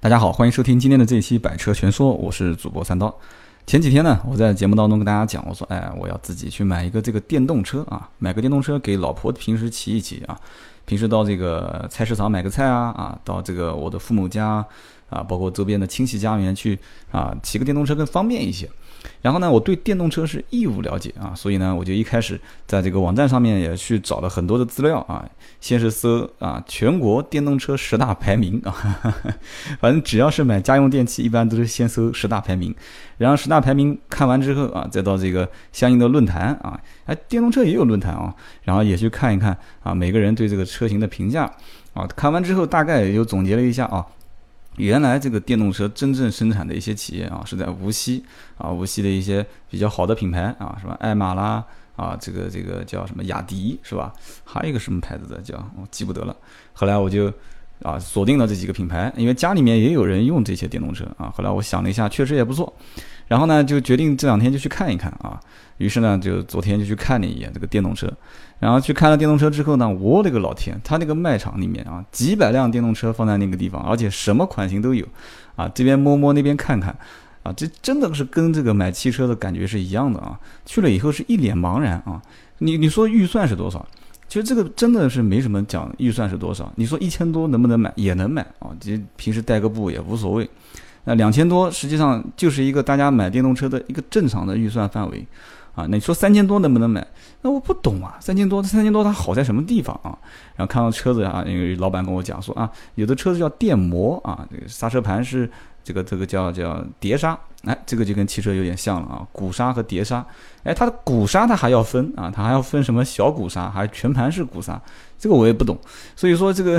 大家好，欢迎收听今天的这一期《百车全说》，我是主播三刀。前几天呢，我在节目当中跟大家讲，我说，哎，我要自己去买一个这个电动车啊，买个电动车给老婆平时骑一骑啊，平时到这个菜市场买个菜啊，啊，到这个我的父母家啊，包括周边的亲戚家里面去啊，骑个电动车更方便一些。然后呢，我对电动车是义务了解啊，所以呢，我就一开始在这个网站上面也去找了很多的资料啊，先是搜啊全国电动车十大排名啊，反正只要是买家用电器，一般都是先搜十大排名，然后十大排名看完之后啊，再到这个相应的论坛啊，哎，电动车也有论坛啊，然后也去看一看啊，每个人对这个车型的评价啊，看完之后大概也就总结了一下啊。原来这个电动车真正生产的一些企业啊，是在无锡啊，无锡的一些比较好的品牌啊，什么爱玛啦啊，这个这个叫什么雅迪是吧？还有一个什么牌子的叫我记不得了。后来我就啊锁定了这几个品牌，因为家里面也有人用这些电动车啊。后来我想了一下，确实也不错。然后呢，就决定这两天就去看一看啊。于是呢，就昨天就去看了一眼这个电动车。然后去看了电动车之后呢，我勒个老天，他那个卖场里面啊，几百辆电动车放在那个地方，而且什么款型都有，啊，这边摸摸那边看看，啊，这真的是跟这个买汽车的感觉是一样的啊。去了以后是一脸茫然啊。你你说预算是多少？其实这个真的是没什么讲预算是多少。你说一千多能不能买？也能买啊，其实平时代个步也无所谓。那两千多实际上就是一个大家买电动车的一个正常的预算范围。啊，那你说三千多能不能买？那我不懂啊，三千多，三千多它好在什么地方啊？然后看到车子啊，因为老板跟我讲说啊，有的车子叫电摩啊，这个刹车盘是这个这个叫叫碟刹，哎，这个就跟汽车有点像了啊，鼓刹和碟刹，哎，它的鼓刹它还要分啊，它还要分什么小鼓刹还全盘式鼓刹？这个我也不懂，所以说这个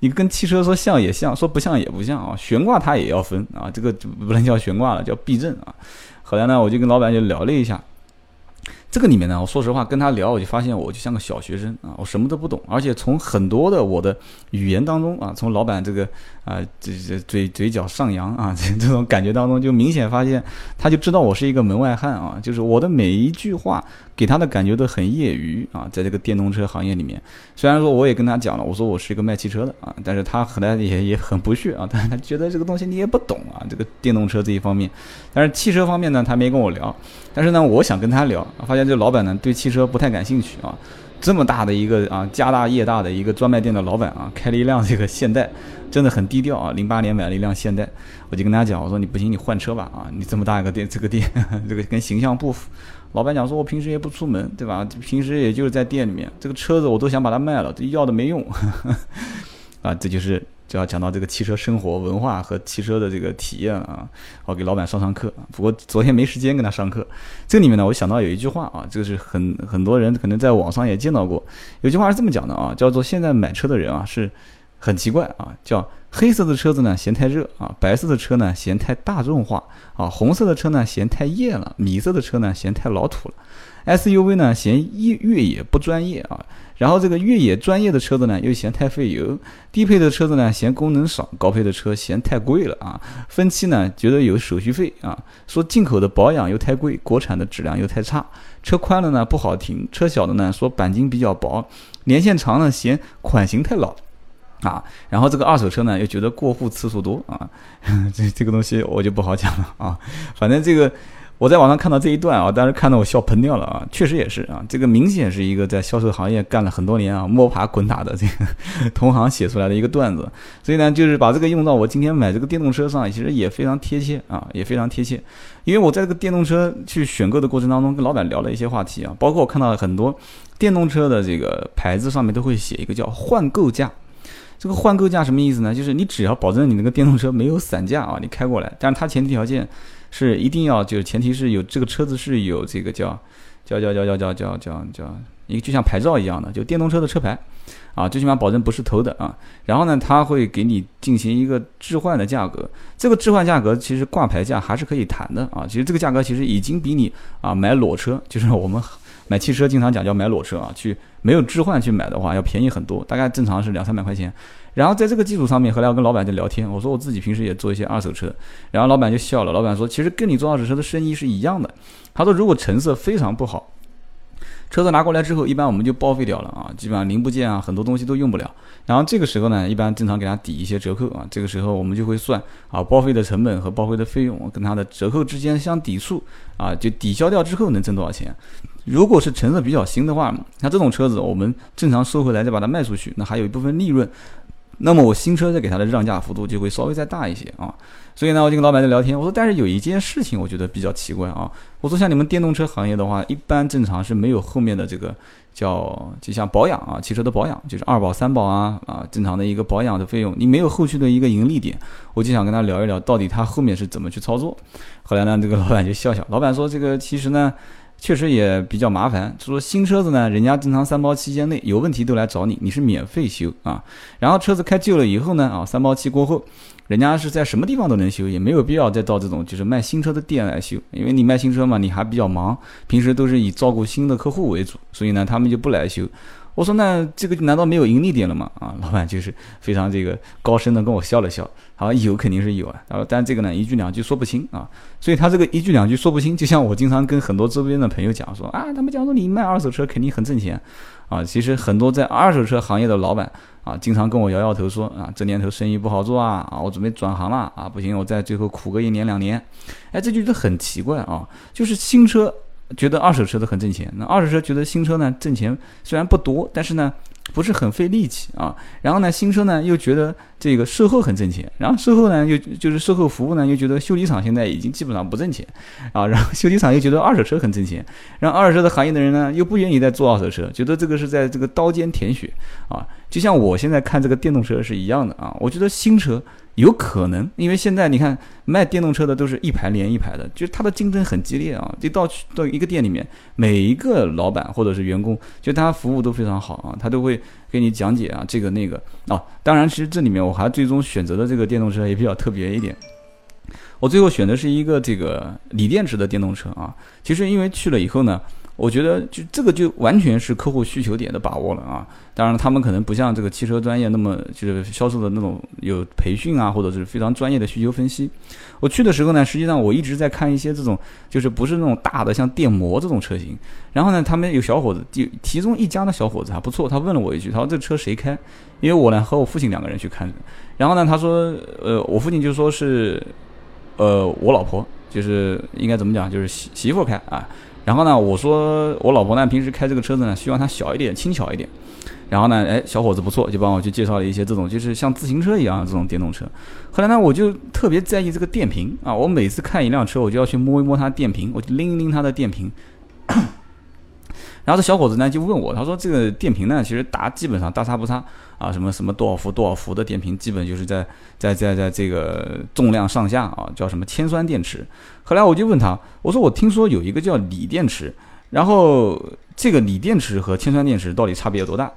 你跟汽车说像也像，说不像也不像啊，悬挂它也要分啊，这个不能叫悬挂了，叫避震啊。后来呢，我就跟老板就聊了一下。这个里面呢，我说实话跟他聊，我就发现我就像个小学生啊，我什么都不懂，而且从很多的我的语言当中啊，从老板这个啊这这嘴嘴角上扬啊 这种感觉当中，就明显发现他就知道我是一个门外汉啊，就是我的每一句话给他的感觉都很业余啊，在这个电动车行业里面，虽然说我也跟他讲了，我说我是一个卖汽车的啊，但是他后来也也很不屑啊，但是他觉得这个东西你也不懂啊，这个电动车这一方面，但是汽车方面呢，他没跟我聊，但是呢，我想跟他聊，发现。这老板呢对汽车不太感兴趣啊，这么大的一个啊家大业大的一个专卖店的老板啊，开了一辆这个现代，真的很低调啊。零八年买了一辆现代，我就跟他讲，我说你不行，你换车吧啊，你这么大一个店，这个店 这个跟形象不符。老板讲说，我平时也不出门，对吧？平时也就是在店里面，这个车子我都想把它卖了，这要的没用 啊，这就是。就要讲到这个汽车生活文化和汽车的这个体验了啊，我给老板上上课。不过昨天没时间跟他上课。这里面呢，我想到有一句话啊，这个是很很多人可能在网上也见到过。有句话是这么讲的啊，叫做现在买车的人啊是很奇怪啊，叫黑色的车子呢嫌太热啊，白色的车呢嫌太大众化啊，红色的车呢嫌太艳了，米色的车呢嫌太老土了，SUV 呢嫌越越野不专业啊。然后这个越野专业的车子呢，又嫌太费油；低配的车子呢，嫌功能少；高配的车嫌太贵了啊！分期呢，觉得有手续费啊；说进口的保养又太贵，国产的质量又太差；车宽了呢不好停，车小的呢说钣金比较薄；年限长呢嫌款型太老，啊！然后这个二手车呢又觉得过户次数多啊！这这个东西我就不好讲了啊，反正这个。我在网上看到这一段啊，当时看到我笑喷掉了啊！确实也是啊，这个明显是一个在销售行业干了很多年啊，摸爬滚打的这个 同行写出来的一个段子。所以呢，就是把这个用到我今天买这个电动车上，其实也非常贴切啊，也非常贴切。因为我在这个电动车去选购的过程当中，跟老板聊了一些话题啊，包括我看到很多电动车的这个牌子上面都会写一个叫换购价。这个换购价什么意思呢？就是你只要保证你那个电动车没有散架啊，你开过来，但是它前提条件。是一定要，就是前提是有这个车子是有这个叫叫叫叫叫叫叫叫叫一个就像牌照一样的，就电动车的车牌啊，最起码保证不是偷的啊。然后呢，他会给你进行一个置换的价格，这个置换价格其实挂牌价还是可以谈的啊。其实这个价格其实已经比你啊买裸车，就是我们买汽车经常讲叫买裸车啊，去没有置换去买的话要便宜很多，大概正常是两三百块钱。然后在这个基础上面，后来我跟老板就聊天，我说我自己平时也做一些二手车，然后老板就笑了。老板说，其实跟你做二手车的生意是一样的。他说，如果成色非常不好，车子拿过来之后，一般我们就报废掉了啊，基本上零部件啊很多东西都用不了。然后这个时候呢，一般正常给他抵一些折扣啊，这个时候我们就会算啊报废的成本和报废的费用跟他的折扣之间相抵触啊，就抵消掉之后能挣多少钱。如果是成色比较新的话，那这种车子我们正常收回来再把它卖出去，那还有一部分利润。那么我新车再给它的让价幅度就会稍微再大一些啊。所以呢，我就跟老板在聊天，我说，但是有一件事情我觉得比较奇怪啊。我说，像你们电动车行业的话，一般正常是没有后面的这个叫就像保养啊，汽车的保养就是二保三保啊啊，正常的一个保养的费用，你没有后续的一个盈利点。我就想跟他聊一聊，到底他后面是怎么去操作。后来呢，这个老板就笑笑，老板说，这个其实呢。确实也比较麻烦，就说新车子呢，人家正常三包期间内有问题都来找你，你是免费修啊。然后车子开旧了以后呢，啊，三包期过后，人家是在什么地方都能修，也没有必要再到这种就是卖新车的店来修，因为你卖新车嘛，你还比较忙，平时都是以照顾新的客户为主，所以呢，他们就不来修。我说那这个难道没有盈利点了吗？啊，老板就是非常这个高深的跟我笑了笑，他说有肯定是有啊，然后但这个呢一句两句说不清啊，所以他这个一句两句说不清，就像我经常跟很多周边的朋友讲说啊，他们讲说你卖二手车肯定很挣钱啊，其实很多在二手车行业的老板啊，经常跟我摇摇头说啊，这年头生意不好做啊，啊我准备转行了啊，不行我再最后苦个一年两年，哎这句就很奇怪啊，就是新车。觉得二手车的很挣钱，那二手车觉得新车呢挣钱虽然不多，但是呢不是很费力气啊。然后呢新车呢又觉得这个售后很挣钱，然后售后呢又就是售后服务呢又觉得修理厂现在已经基本上不挣钱啊。然后修理厂又觉得二手车很挣钱，然后二手车的行业的人呢又不愿意再做二手车，觉得这个是在这个刀尖舔血啊。就像我现在看这个电动车是一样的啊，我觉得新车。有可能，因为现在你看卖电动车的都是一排连一排的，就是它的竞争很激烈啊。就到去到一个店里面，每一个老板或者是员工，就他服务都非常好啊，他都会给你讲解啊，这个那个啊。当然，其实这里面我还最终选择的这个电动车也比较特别一点，我最后选的是一个这个锂电池的电动车啊。其实因为去了以后呢。我觉得就这个就完全是客户需求点的把握了啊！当然，他们可能不像这个汽车专业那么就是销售的那种有培训啊，或者是非常专业的需求分析。我去的时候呢，实际上我一直在看一些这种就是不是那种大的像电摩这种车型。然后呢，他们有小伙子，就其中一家的小伙子还不错，他问了我一句，他说这车谁开？因为我呢和我父亲两个人去看。然后呢，他说，呃，我父亲就说是，呃，我老婆就是应该怎么讲，就是媳媳妇开啊。然后呢，我说我老婆呢，平时开这个车子呢，希望它小一点、轻巧一点。然后呢，哎，小伙子不错，就帮我去介绍了一些这种，就是像自行车一样的这种电动车。后来呢，我就特别在意这个电瓶啊，我每次看一辆车，我就要去摸一摸它电瓶，我就拎一拎它的电瓶。然后这小伙子呢就问我，他说这个电瓶呢，其实大基本上大差不差啊，什么什么多少伏多少伏的电瓶，基本就是在在在在这个重量上下啊，叫什么铅酸电池。后来我就问他，我说我听说有一个叫锂电池，然后这个锂电池和铅酸电池到底差别有多大？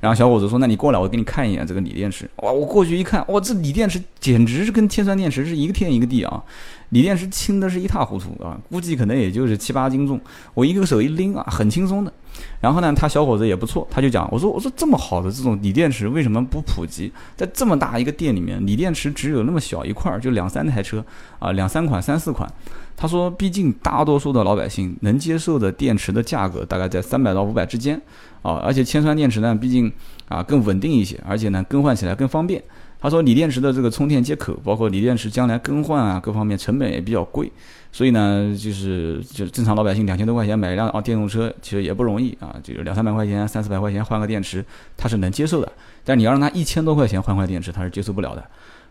然后小伙子说，那你过来，我给你看一眼这个锂电池。哇，我过去一看，哇，这锂电池简直是跟铅酸电池是一个天一个地啊！锂电池轻的是一塌糊涂啊，估计可能也就是七八斤重，我一个手一拎啊，很轻松的。然后呢，他小伙子也不错，他就讲，我说我说这么好的这种锂电池为什么不普及？在这么大一个店里面，锂电池只有那么小一块儿，就两三台车啊，两三款、三四款。他说，毕竟大多数的老百姓能接受的电池的价格大概在三百到五百之间啊，而且铅酸电池呢，毕竟啊更稳定一些，而且呢更换起来更方便。他说，锂电池的这个充电接口，包括锂电池将来更换啊，各方面成本也比较贵，所以呢，就是就正常老百姓两千多块钱买一辆啊电动车，其实也不容易啊，就是两三百块钱、三四百块钱换个电池，他是能接受的。但你要让他一千多块钱换块电池，他是接受不了的。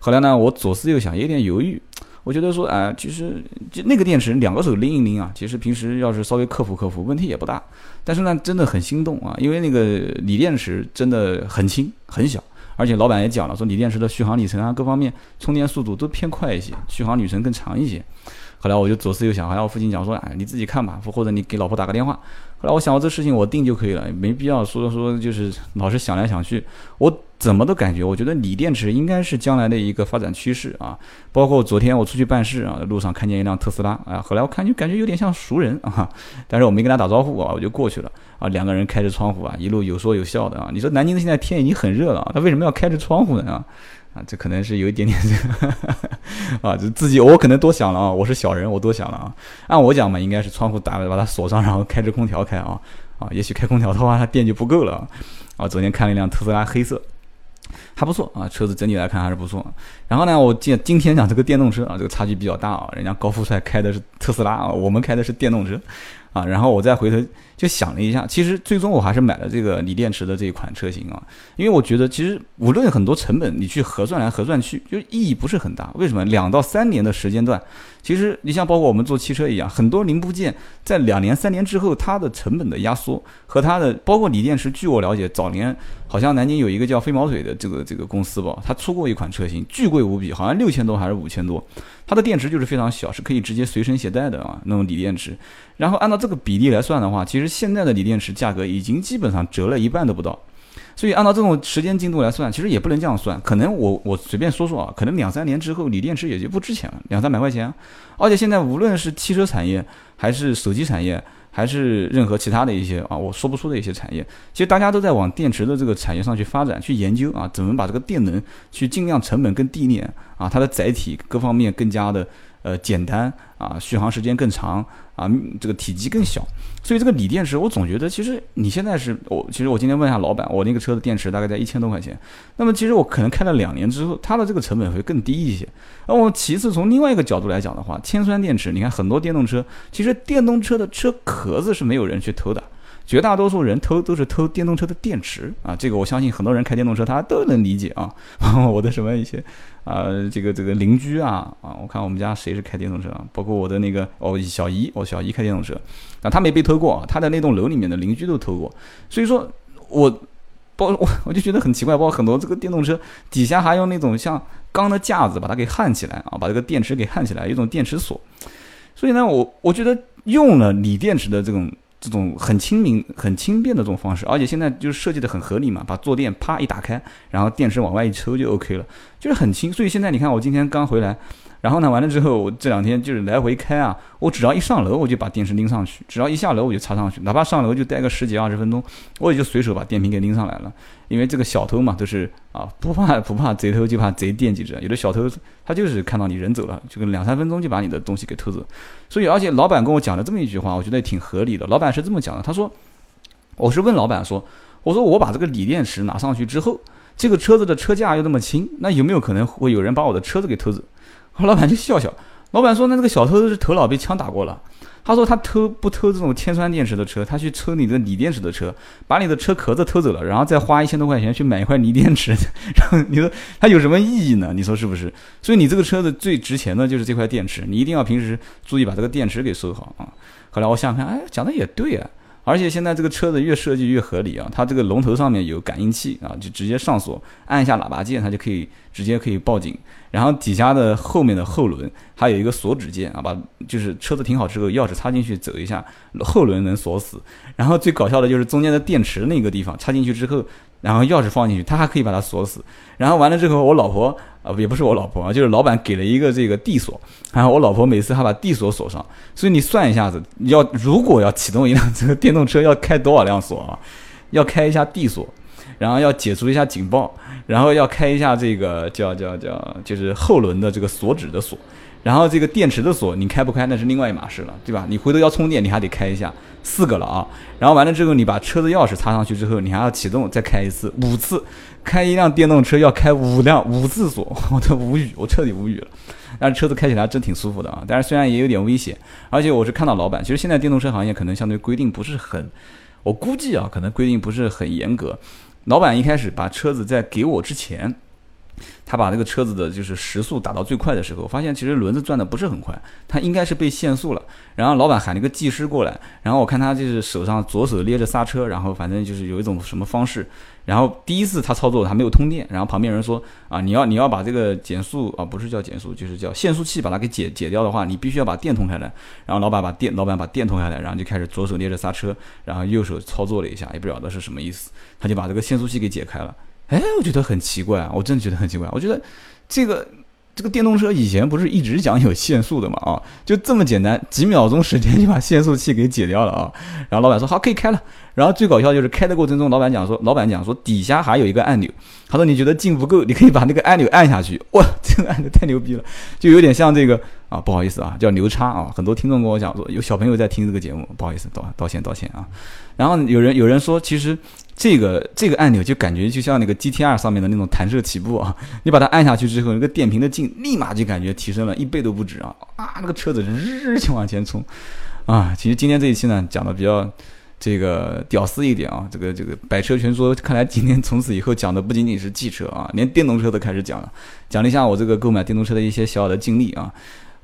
后来呢，我左思右想，有点犹豫，我觉得说，哎，其实就那个电池两个手拎一拎啊，其实平时要是稍微克服克服，问题也不大。但是呢，真的很心动啊，因为那个锂电池真的很轻很小。而且老板也讲了，说锂电池的续航里程啊，各方面充电速度都偏快一些，续航里程更长一些。后来我就左思右想，还要父亲讲说，哎，你自己看吧，或者你给老婆打个电话。后来我想，我这事情我定就可以了，没必要说说就是老是想来想去。我怎么都感觉，我觉得锂电池应该是将来的一个发展趋势啊。包括昨天我出去办事啊，路上看见一辆特斯拉，啊，后来我看就感觉有点像熟人啊，但是我没跟他打招呼啊，我就过去了啊。两个人开着窗户啊，一路有说有笑的啊。你说南京的现在天已经很热了啊，他为什么要开着窗户呢啊？啊，这可能是有一点点这个啊，就自己我可能多想了啊，我是小人，我多想了啊。按我讲嘛，应该是窗户打了把它锁上，然后开着空调开啊。啊，也许开空调的话，它电就不够了啊。昨天看了一辆特斯拉黑色。还不错啊，车子整体来看还是不错。然后呢，我今今天讲这个电动车啊，这个差距比较大啊。人家高富帅开的是特斯拉啊，我们开的是电动车啊。然后我再回头就想了一下，其实最终我还是买了这个锂电池的这一款车型啊，因为我觉得其实无论很多成本你去核算来核算去，就意义不是很大。为什么？两到三年的时间段。其实你像包括我们做汽车一样，很多零部件在两年、三年之后，它的成本的压缩和它的包括锂电池，据我了解，早年好像南京有一个叫飞毛腿的这个这个公司吧，它出过一款车型，巨贵无比，好像六千多还是五千多，它的电池就是非常小，是可以直接随身携带的啊，那种锂电池。然后按照这个比例来算的话，其实现在的锂电池价格已经基本上折了一半都不到。所以按照这种时间进度来算，其实也不能这样算。可能我我随便说说啊，可能两三年之后锂电池也就不值钱了，两三百块钱。而且现在无论是汽车产业，还是手机产业，还是任何其他的一些啊，我说不出的一些产业，其实大家都在往电池的这个产业上去发展，去研究啊，怎么把这个电能去尽量成本更低廉啊，它的载体各方面更加的呃简单啊，续航时间更长。啊，这个体积更小，所以这个锂电池，我总觉得其实你现在是我，其实我今天问一下老板，我那个车的电池大概在一千多块钱，那么其实我可能开了两年之后，它的这个成本会更低一些。那我其次从另外一个角度来讲的话，铅酸电池，你看很多电动车，其实电动车的车壳子是没有人去偷的。绝大多数人偷都是偷电动车的电池啊，这个我相信很多人开电动车他都能理解啊。我的什么一些啊，这个这个邻居啊啊，我看我们家谁是开电动车啊？包括我的那个哦小姨，我小姨开电动车，啊，她没被偷过，她的那栋楼里面的邻居都偷过。所以说，我包我我就觉得很奇怪，包括很多这个电动车底下还用那种像钢的架子把它给焊起来啊，把这个电池给焊起来，一种电池锁。所以呢，我我觉得用了锂电池的这种。这种很亲民、很轻便的这种方式，而且现在就是设计的很合理嘛，把坐垫啪一打开，然后电池往外一抽就 OK 了，就是很轻。所以现在你看，我今天刚回来。然后呢，完了之后，我这两天就是来回开啊，我只要一上楼，我就把电池拎上去；只要一下楼，我就插上去。哪怕上楼就待个十几二十分钟，我也就随手把电瓶给拎上来了。因为这个小偷嘛，都是啊，不怕 不怕贼偷，就怕贼惦记着。有的小偷他就是看到你人走了，就跟两三分钟就把你的东西给偷走。所以，而且老板跟我讲了这么一句话，我觉得也挺合理的。老板是这么讲的，他说：“我是问老板说，我说我把这个锂电池拿上去之后，这个车子的车架又那么轻，那有没有可能会有人把我的车子给偷走？”老板就笑笑，老板说：“那这个小偷是头脑被枪打过了。”他说：“他偷不偷这种铅酸电池的车？他去偷你的锂电池的车，把你的车壳子偷走了，然后再花一千多块钱去买一块锂电池，然后你说他有什么意义呢？你说是不是？所以你这个车子最值钱的就是这块电池，你一定要平时注意把这个电池给收好啊。”后来我想想看，哎，讲的也对啊。而且现在这个车子越设计越合理啊，它这个龙头上面有感应器啊，就直接上锁，按一下喇叭键，它就可以直接可以报警。然后底下的后面的后轮还有一个锁止键啊，把就是车子停好之后，钥匙插进去走一下，后轮能锁死。然后最搞笑的就是中间的电池那个地方插进去之后，然后钥匙放进去，它还可以把它锁死。然后完了之后，我老婆啊，也不是我老婆啊，就是老板给了一个这个地锁，然后我老婆每次还把地锁锁上。所以你算一下子，要如果要启动一辆这个电动车，要开多少辆锁啊？要开一下地锁，然后要解除一下警报，然后要开一下这个叫叫叫，就是后轮的这个锁止的锁。然后这个电池的锁你开不开那是另外一码事了，对吧？你回头要充电你还得开一下，四个了啊。然后完了之后你把车子钥匙插上去之后，你还要启动再开一次，五次。开一辆电动车要开五辆五次锁，我都无语，我彻底无语了。但是车子开起来真挺舒服的啊，但是虽然也有点危险，而且我是看到老板，其实现在电动车行业可能相对规定不是很，我估计啊可能规定不是很严格。老板一开始把车子在给我之前。他把那个车子的就是时速打到最快的时候，发现其实轮子转的不是很快，他应该是被限速了。然后老板喊了个技师过来，然后我看他就是手上左手捏着刹车，然后反正就是有一种什么方式。然后第一次他操作他没有通电，然后旁边人说啊，你要你要把这个减速啊，不是叫减速，就是叫限速器把它给解解掉的话，你必须要把电通开来。然后老板把电老板把电通开来，然后就开始左手捏着刹车，然后右手操作了一下，也不晓得是什么意思，他就把这个限速器给解开了。哎，我觉得很奇怪啊！我真的觉得很奇怪。我觉得这个这个电动车以前不是一直讲有限速的嘛？啊，就这么简单，几秒钟时间就把限速器给解掉了啊！然后老板说好可以开了。然后最搞笑就是开的过程中，老板讲说，老板讲说底下还有一个按钮，他说你觉得劲不够，你可以把那个按钮按下去。哇，这个按钮太牛逼了，就有点像这个啊，不好意思啊，叫牛叉啊。很多听众跟我讲说，有小朋友在听这个节目，不好意思，道道歉道歉啊。然后有人有人说，其实。这个这个按钮就感觉就像那个 GTR 上面的那种弹射起步啊，你把它按下去之后，那个电瓶的劲立马就感觉提升了一倍都不止啊啊，那个车子日就往前冲啊。其实今天这一期呢讲的比较这个屌丝一点啊，这个这个百车全说，看来今天从此以后讲的不仅仅是汽车啊，连电动车都开始讲了，讲了一下我这个购买电动车的一些小小的经历啊，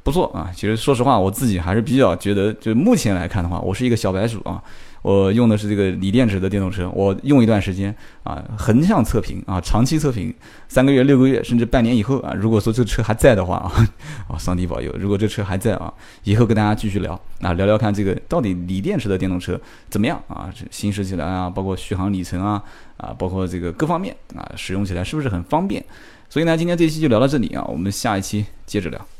不错啊。其实说实话，我自己还是比较觉得，就目前来看的话，我是一个小白鼠啊。我用的是这个锂电池的电动车，我用一段时间啊，横向测评啊，长期测评，三个月、六个月，甚至半年以后啊，如果说这车还在的话啊，啊，上帝保佑，如果这车还在啊，以后跟大家继续聊啊，聊聊看这个到底锂电池的电动车怎么样啊，行驶起来啊，包括续航里程啊，啊，包括这个各方面啊，使用起来是不是很方便？所以呢，今天这期就聊到这里啊，我们下一期接着聊。